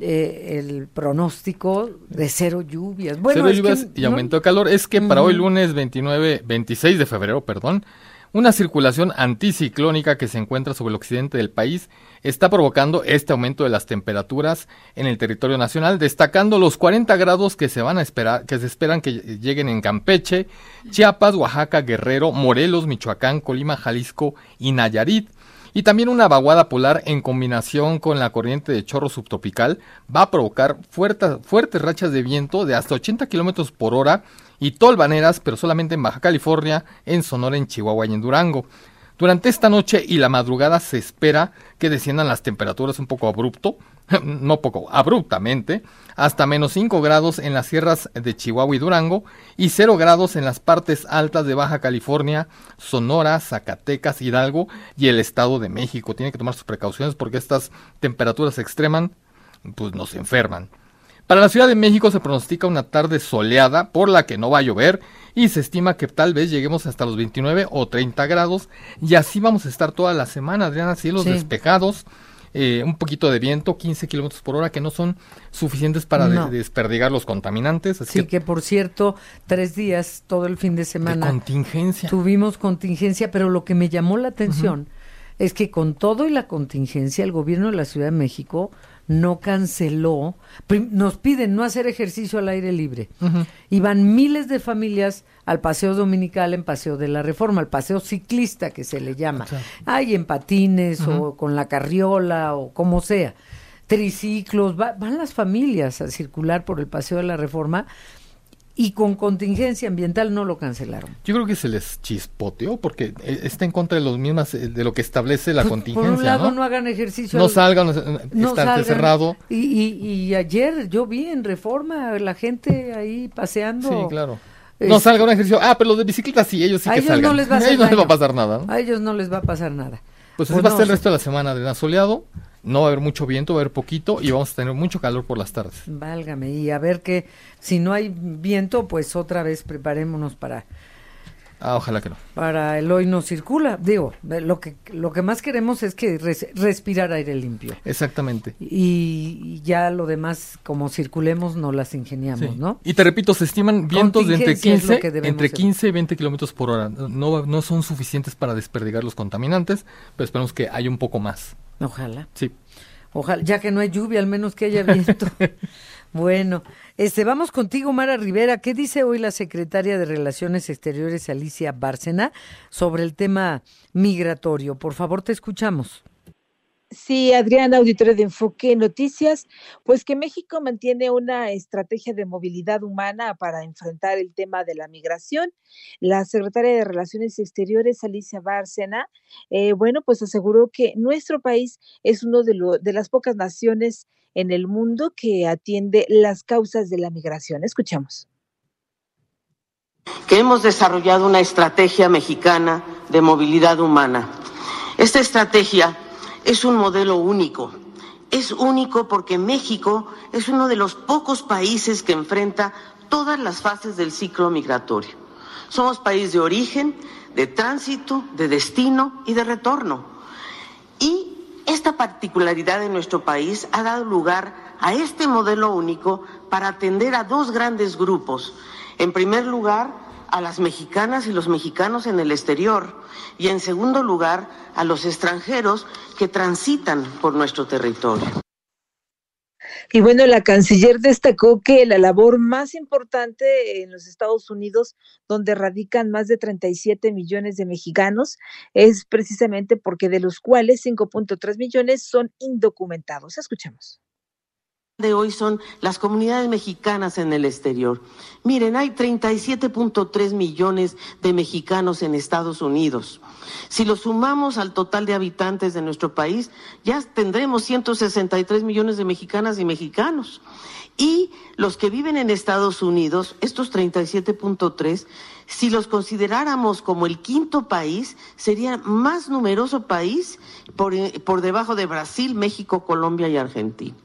eh, el pronóstico de cero lluvias. Bueno, cero lluvias y aumento de calor. Es que para hoy lunes 29, 26 de febrero, perdón, una circulación anticiclónica que se encuentra sobre el occidente del país está provocando este aumento de las temperaturas en el territorio nacional, destacando los 40 grados que se van a esperar, que se esperan que lleguen en Campeche, Chiapas, Oaxaca, Guerrero, Morelos, Michoacán, Colima, Jalisco y Nayarit. Y también una vaguada polar en combinación con la corriente de chorro subtropical va a provocar fuertes, rachas de viento de hasta 80 kilómetros por hora y tolvaneras, pero solamente en Baja California, en Sonora, en Chihuahua y en Durango. Durante esta noche y la madrugada se espera que desciendan las temperaturas un poco abrupto, no poco, abruptamente, hasta menos 5 grados en las sierras de Chihuahua y Durango y 0 grados en las partes altas de Baja California, Sonora, Zacatecas, Hidalgo y el Estado de México. Tiene que tomar sus precauciones porque estas temperaturas extreman pues nos enferman. Para la Ciudad de México se pronostica una tarde soleada por la que no va a llover y se estima que tal vez lleguemos hasta los 29 o 30 grados y así vamos a estar toda la semana, Adriana, cielos despejados. Eh, un poquito de viento, 15 kilómetros por hora, que no son suficientes para desperdigar los contaminantes. Así sí, que, por cierto, tres días, todo el fin de semana. contingencia. Tuvimos contingencia, pero lo que me llamó la atención es que con todo y la contingencia, el gobierno de la Ciudad de México no canceló, nos piden no hacer ejercicio al aire libre. Y van miles de familias al paseo dominical en Paseo de la Reforma, al paseo ciclista que se le llama. Hay en patines o con la carriola o como sea. Triciclos, van las familias a circular por el Paseo de la Reforma y con contingencia ambiental no lo cancelaron. Yo creo que se les chispoteó porque eh, está en contra de los mismas eh, de lo que establece la contingencia. Por un lado no, hagan ejercicio. No salgan, no cerrado. Y, ayer yo vi en Reforma la gente ahí paseando. Sí, claro. No salgan un ejercicio. Ah, pero los de bicicleta sí, ellos sí a que ellos No les va a, ellos no les va a pasar nada. A ellos no les va a pasar nada. Pues, pues va a ser el resto de la semana de soleado no va a haber mucho viento, va a haber poquito y vamos a tener mucho calor por las tardes. Válgame, y a ver que si no hay viento, pues otra vez preparémonos para... Ah, ojalá que no. Para el hoy no circula. Digo, lo que, lo que más queremos es que respirar aire limpio. Exactamente. Y, ya lo demás, como circulemos, no las ingeniamos, ¿no? Y te repito, se estiman vientos de entre 15, entre 15 y 20 kilómetros por hora. No, no son suficientes para desperdigar los contaminantes, pero esperamos que haya un poco más. Ojalá. Sí. Ojalá, ya que no hay lluvia, al menos que haya viento. bueno, este, vamos contigo, Mara Rivera. ¿Qué dice hoy la secretaria de Relaciones Exteriores, Alicia Bárcena, sobre el tema migratorio? Por favor, te escuchamos. Sí, Adriana, auditorio de Enfoque Noticias, pues que México mantiene una estrategia de movilidad humana para enfrentar el tema de la migración. La secretaria de Relaciones Exteriores, Alicia Bárcena, eh, bueno, pues aseguró que nuestro país es uno de, de las pocas naciones en el mundo que atiende las causas de la migración. Escuchamos. Que hemos desarrollado una estrategia mexicana de movilidad humana. Esta estrategia es un modelo único Es único porque México es uno de los pocos países que enfrenta todas las fases del ciclo migratorio. Somos país de origen, de tránsito, de destino y de retorno. Y esta particularidad de nuestro país ha dado lugar a este modelo único para atender a dos grandes grupos. En primer lugar, a las mexicanas y los mexicanos en el exterior y en segundo lugar, a los extranjeros que transitan por nuestro territorio. Y bueno, la canciller destacó que la labor más importante en los Estados Unidos, donde radican más de 37 millones de mexicanos, es precisamente porque de los cuales 5.3 millones son indocumentados. Escuchemos de hoy son las comunidades mexicanas en el exterior. Miren, hay 37.3 millones de mexicanos en Estados Unidos. Si lo sumamos al total de habitantes de nuestro país, ya tendremos 163 millones de mexicanas y mexicanos. Y los que viven en Estados Unidos, estos 37.3, si los consideráramos como el quinto país, sería más numeroso país por, por debajo de Brasil, México, Colombia y Argentina.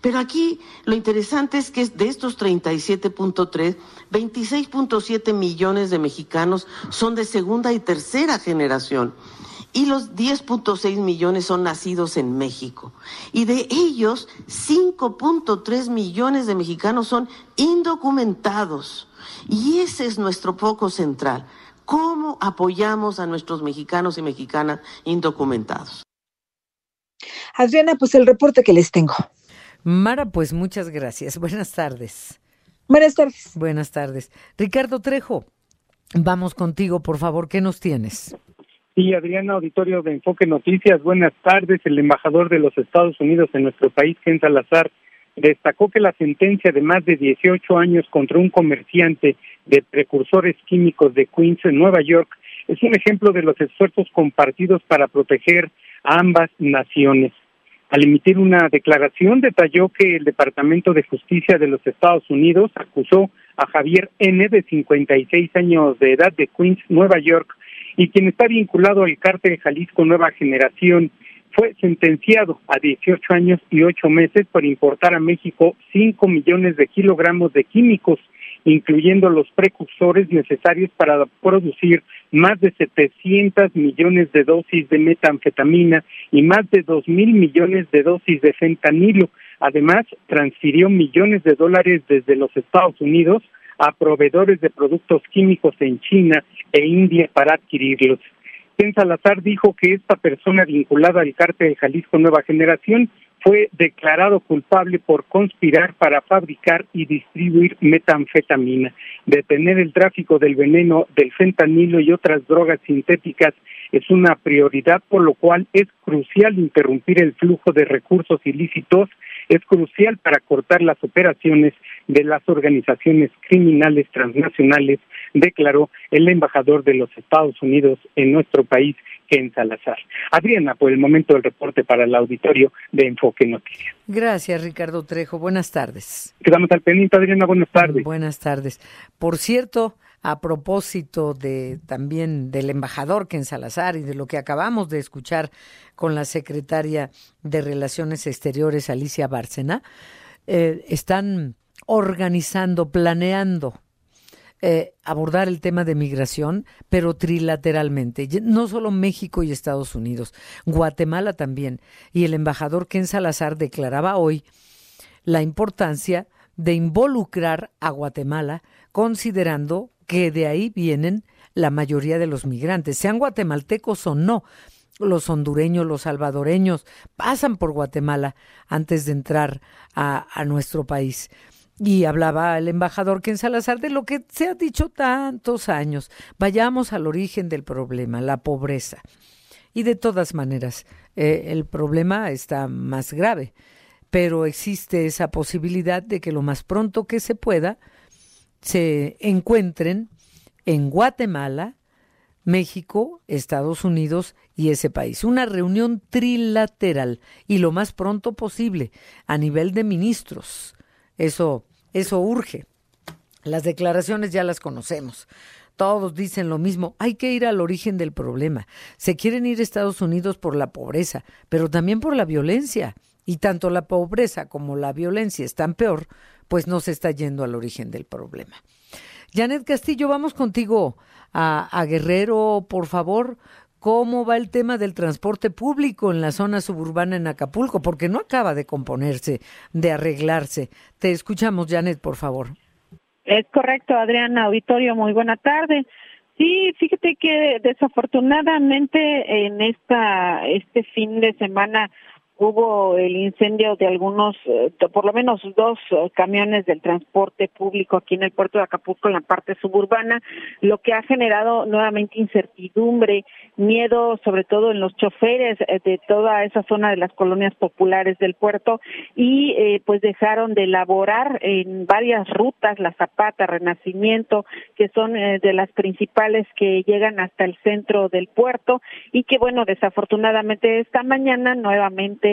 Pero aquí lo interesante es que de estos 37.3, 26.7 millones de mexicanos son de segunda y tercera generación y los 10.6 millones son nacidos en México. Y de ellos, 5.3 millones de mexicanos son indocumentados. Y ese es nuestro foco central. ¿Cómo apoyamos a nuestros mexicanos y mexicanas indocumentados? Adriana, pues el reporte que les tengo. Mara, pues muchas gracias. Buenas tardes. Buenas tardes. Buenas tardes. Ricardo Trejo, vamos contigo, por favor. ¿Qué nos tienes? Sí, Adriana, auditorio de Enfoque Noticias. Buenas tardes. El embajador de los Estados Unidos en nuestro país, Ken Salazar, destacó que la sentencia de más de 18 años contra un comerciante de precursores químicos de Queens, en Nueva York, es un ejemplo de los esfuerzos compartidos para proteger a ambas naciones. Al emitir una declaración, detalló que el Departamento de Justicia de los Estados Unidos acusó a Javier N., de 56 años de edad, de Queens, Nueva York, y quien está vinculado al cártel Jalisco Nueva Generación, fue sentenciado a 18 años y 8 meses por importar a México 5 millones de kilogramos de químicos, incluyendo los precursores necesarios para producir más de 700 millones de dosis de metanfetamina y más de 2 mil millones de dosis de fentanilo. Además, transfirió millones de dólares desde los Estados Unidos a proveedores de productos químicos en China e India para adquirirlos. Ken Salazar dijo que esta persona vinculada al cártel Jalisco Nueva Generación fue declarado culpable por conspirar para fabricar y distribuir metanfetamina. Detener el tráfico del veneno, del fentanilo y otras drogas sintéticas es una prioridad, por lo cual es crucial interrumpir el flujo de recursos ilícitos, es crucial para cortar las operaciones de las organizaciones criminales transnacionales, declaró el embajador de los Estados Unidos en nuestro país, en Salazar. Adriana, por el momento del reporte para el auditorio de Enfoque Noticias. Gracias, Ricardo Trejo. Buenas tardes. Quedamos al pendiente, Adriana. Buenas tardes. Buenas tardes. Por cierto, a propósito de también del embajador Ken Salazar y de lo que acabamos de escuchar con la secretaria de Relaciones Exteriores, Alicia Bárcena, eh, están organizando, planeando eh, abordar el tema de migración, pero trilateralmente. No solo México y Estados Unidos, Guatemala también. Y el embajador Ken Salazar declaraba hoy la importancia de involucrar a Guatemala, considerando que de ahí vienen la mayoría de los migrantes, sean guatemaltecos o no. Los hondureños, los salvadoreños pasan por Guatemala antes de entrar a, a nuestro país. Y hablaba el embajador Ken Salazar de lo que se ha dicho tantos años. Vayamos al origen del problema, la pobreza. Y de todas maneras, eh, el problema está más grave, pero existe esa posibilidad de que lo más pronto que se pueda se encuentren en Guatemala, México, Estados Unidos y ese país. Una reunión trilateral y lo más pronto posible a nivel de ministros eso, eso urge. Las declaraciones ya las conocemos. Todos dicen lo mismo, hay que ir al origen del problema. Se quieren ir a Estados Unidos por la pobreza, pero también por la violencia. y tanto la pobreza como la violencia están peor, pues no se está yendo al origen del problema. Janet Castillo, vamos contigo a, a Guerrero, por favor. ¿Cómo va el tema del transporte público en la zona suburbana en Acapulco? Porque no acaba de componerse, de arreglarse. Te escuchamos, Janet, por favor. Es correcto, Adriana Auditorio, muy buena tarde. Sí, fíjate que desafortunadamente en esta este fin de semana hubo el incendio de algunos, eh, por lo menos dos eh, camiones del transporte público aquí en el puerto de Acapulco, en la parte suburbana, lo que ha generado nuevamente incertidumbre, miedo, sobre todo en los choferes eh, de toda esa zona de las colonias populares del puerto y pues dejaron de elaborar en varias rutas, la Zapata, Renacimiento, que son de las principales que llegan hasta el centro del puerto y que bueno, desafortunadamente esta mañana nuevamente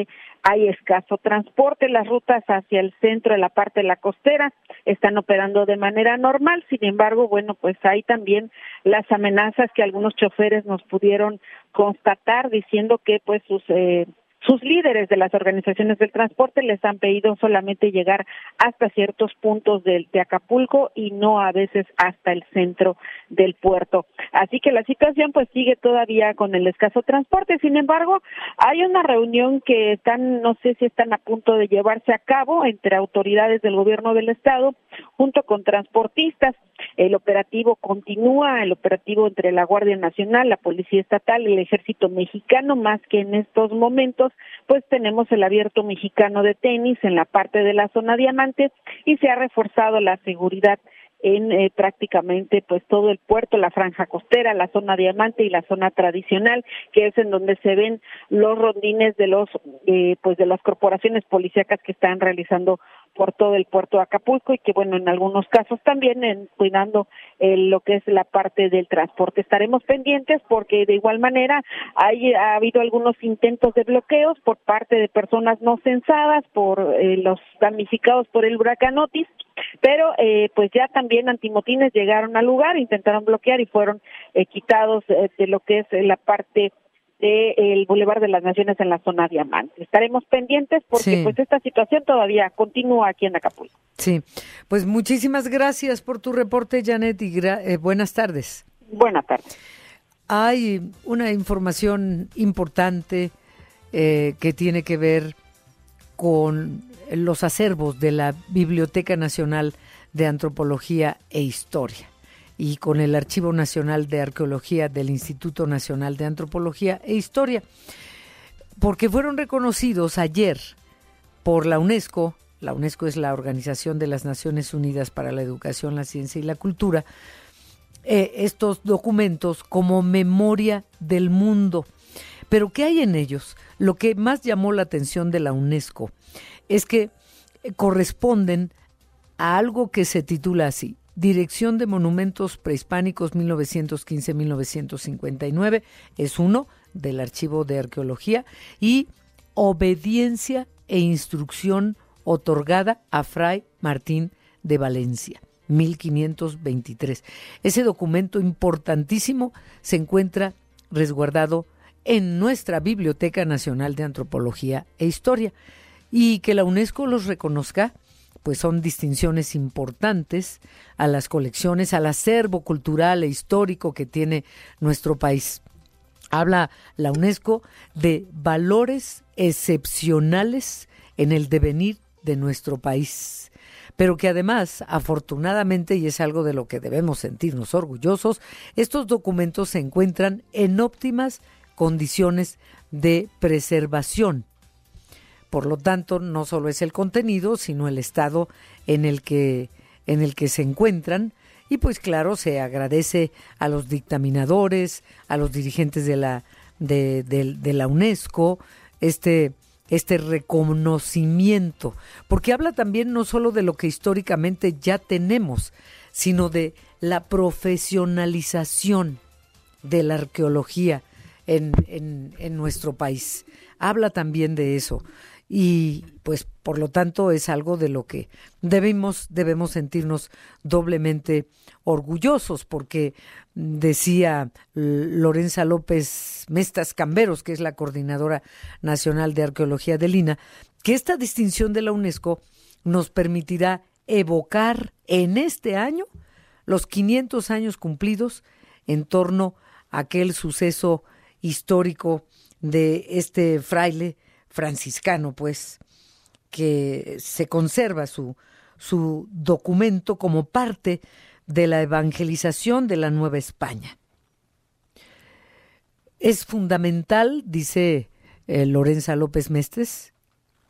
hay escaso transporte. Las rutas hacia el centro de la parte de la costera están operando de manera normal. Sin embargo, bueno, pues hay también las amenazas que algunos choferes nos pudieron constatar diciendo que pues sus eh, sus líderes de las organizaciones del transporte les han pedido solamente llegar hasta ciertos puntos de, de, Acapulco y no a veces hasta el centro del puerto. Así que la situación pues sigue todavía con el escaso transporte. Sin embargo, hay una reunión que están, no sé si están a punto de llevarse a cabo entre autoridades del gobierno del estado junto con transportistas. El operativo continúa, el operativo entre la Guardia Nacional, la Policía Estatal el Ejército Mexicano, más que en estos momentos, pues tenemos el abierto mexicano de tenis en la parte de la zona diamante y se ha reforzado la seguridad en eh, prácticamente pues todo el puerto, la franja costera, la zona diamante y la zona tradicional, que es en donde se ven los rondines de los eh, pues de las corporaciones policíacas que están realizando por todo el puerto de Acapulco y que bueno en algunos casos también en, cuidando eh, lo que es la parte del transporte. Estaremos pendientes porque de igual manera hay ha habido algunos intentos de bloqueos por parte de personas no censadas por eh, los damnificados por el huracán Otis pero eh, pues ya también antimotines llegaron al lugar intentaron bloquear y fueron eh, quitados eh, de lo que es la parte del Boulevard de las Naciones en la zona Diamante. Estaremos pendientes porque pues esta situación todavía continúa aquí en Acapulco. Sí, pues muchísimas gracias por tu reporte, Janet, y eh, buenas tardes. Buenas tardes. Hay una información importante eh, que tiene que ver con los acervos de la Biblioteca Nacional de Antropología e Historia y con el Archivo Nacional de Arqueología del Instituto Nacional de Antropología e Historia, porque fueron reconocidos ayer por la UNESCO, la UNESCO es la Organización de las Naciones Unidas para la Educación, la Ciencia y la Cultura, eh, estos documentos como memoria del mundo. Pero ¿qué hay en ellos? Lo que más llamó la atención de la UNESCO es que corresponden a algo que se titula así, Dirección de Monumentos Prehispánicos 1915-1959 es uno del Archivo de Arqueología y Obediencia e Instrucción otorgada a Fray Martín de Valencia. 1523. Ese documento importantísimo se encuentra resguardado en nuestra Biblioteca Nacional de Antropología e Historia y que la UNESCO los reconozca pues son distinciones importantes a las colecciones, al acervo cultural e histórico que tiene nuestro país. Habla la UNESCO de valores excepcionales en el devenir de nuestro país, pero que además, afortunadamente, y es algo de lo que debemos sentirnos orgullosos, estos documentos se encuentran en óptimas condiciones de preservación por lo tanto, no solo es el contenido, sino el estado en el que, en el que se encuentran. Y pues claro, se agradece a los dictaminadores, a los dirigentes de la, de, la UNESCO, este, este reconocimiento, porque habla también no solo de lo que históricamente ya tenemos, sino de la profesionalización de la arqueología en, en nuestro país. Habla también de eso y pues por lo tanto es algo de lo que debemos debemos sentirnos doblemente orgullosos porque decía Lorenza López Mestas Camberos, que es la coordinadora nacional de arqueología de Lina, que esta distinción de la UNESCO nos permitirá evocar en este año los 500 años cumplidos en torno a aquel suceso histórico de este fraile franciscano, pues, que se conserva su, su documento como parte de la evangelización de la Nueva España. Es fundamental, dice eh, Lorenza López Mestres,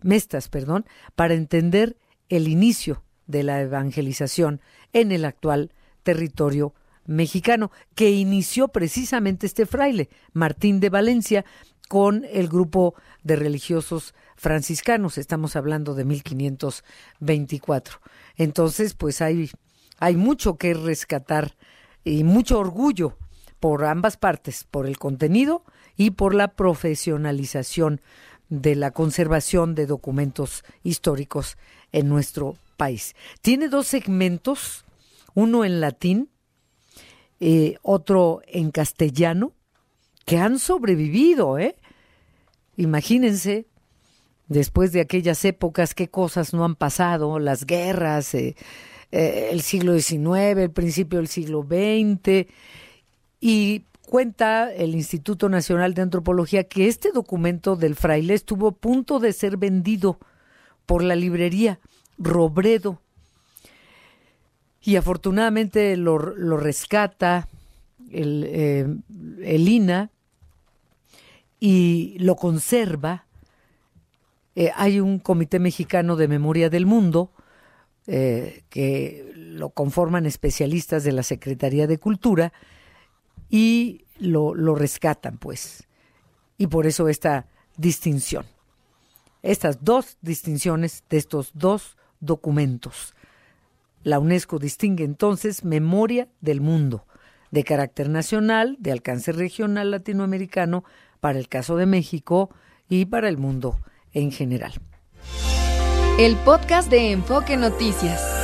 Mestas, perdón, para entender el inicio de la evangelización en el actual territorio mexicano, que inició precisamente este fraile, Martín de Valencia, con el grupo de religiosos franciscanos. Estamos hablando de 1524. Entonces, pues hay, hay mucho que rescatar y mucho orgullo por ambas partes, por el contenido y por la profesionalización de la conservación de documentos históricos en nuestro país. Tiene dos segmentos, uno en latín, eh, otro en castellano, que han sobrevivido, ¿eh? Imagínense, después de aquellas épocas, qué cosas no han pasado, las guerras, eh, eh, el siglo XIX, el principio del siglo XX, y cuenta el Instituto Nacional de Antropología que este documento del fraile estuvo a punto de ser vendido por la librería Robredo. Y afortunadamente lo, rescata el, eh, el INA y lo conserva. Eh, hay un Comité Mexicano de Memoria del Mundo eh, que lo conforman especialistas de la Secretaría de Cultura y lo, lo rescatan, pues. Y por eso esta distinción. Estas dos distinciones de estos dos documentos. La UNESCO distingue entonces memoria del mundo, de carácter nacional, de alcance regional latinoamericano, para el caso de México y para el mundo en general. El podcast de Enfoque Noticias.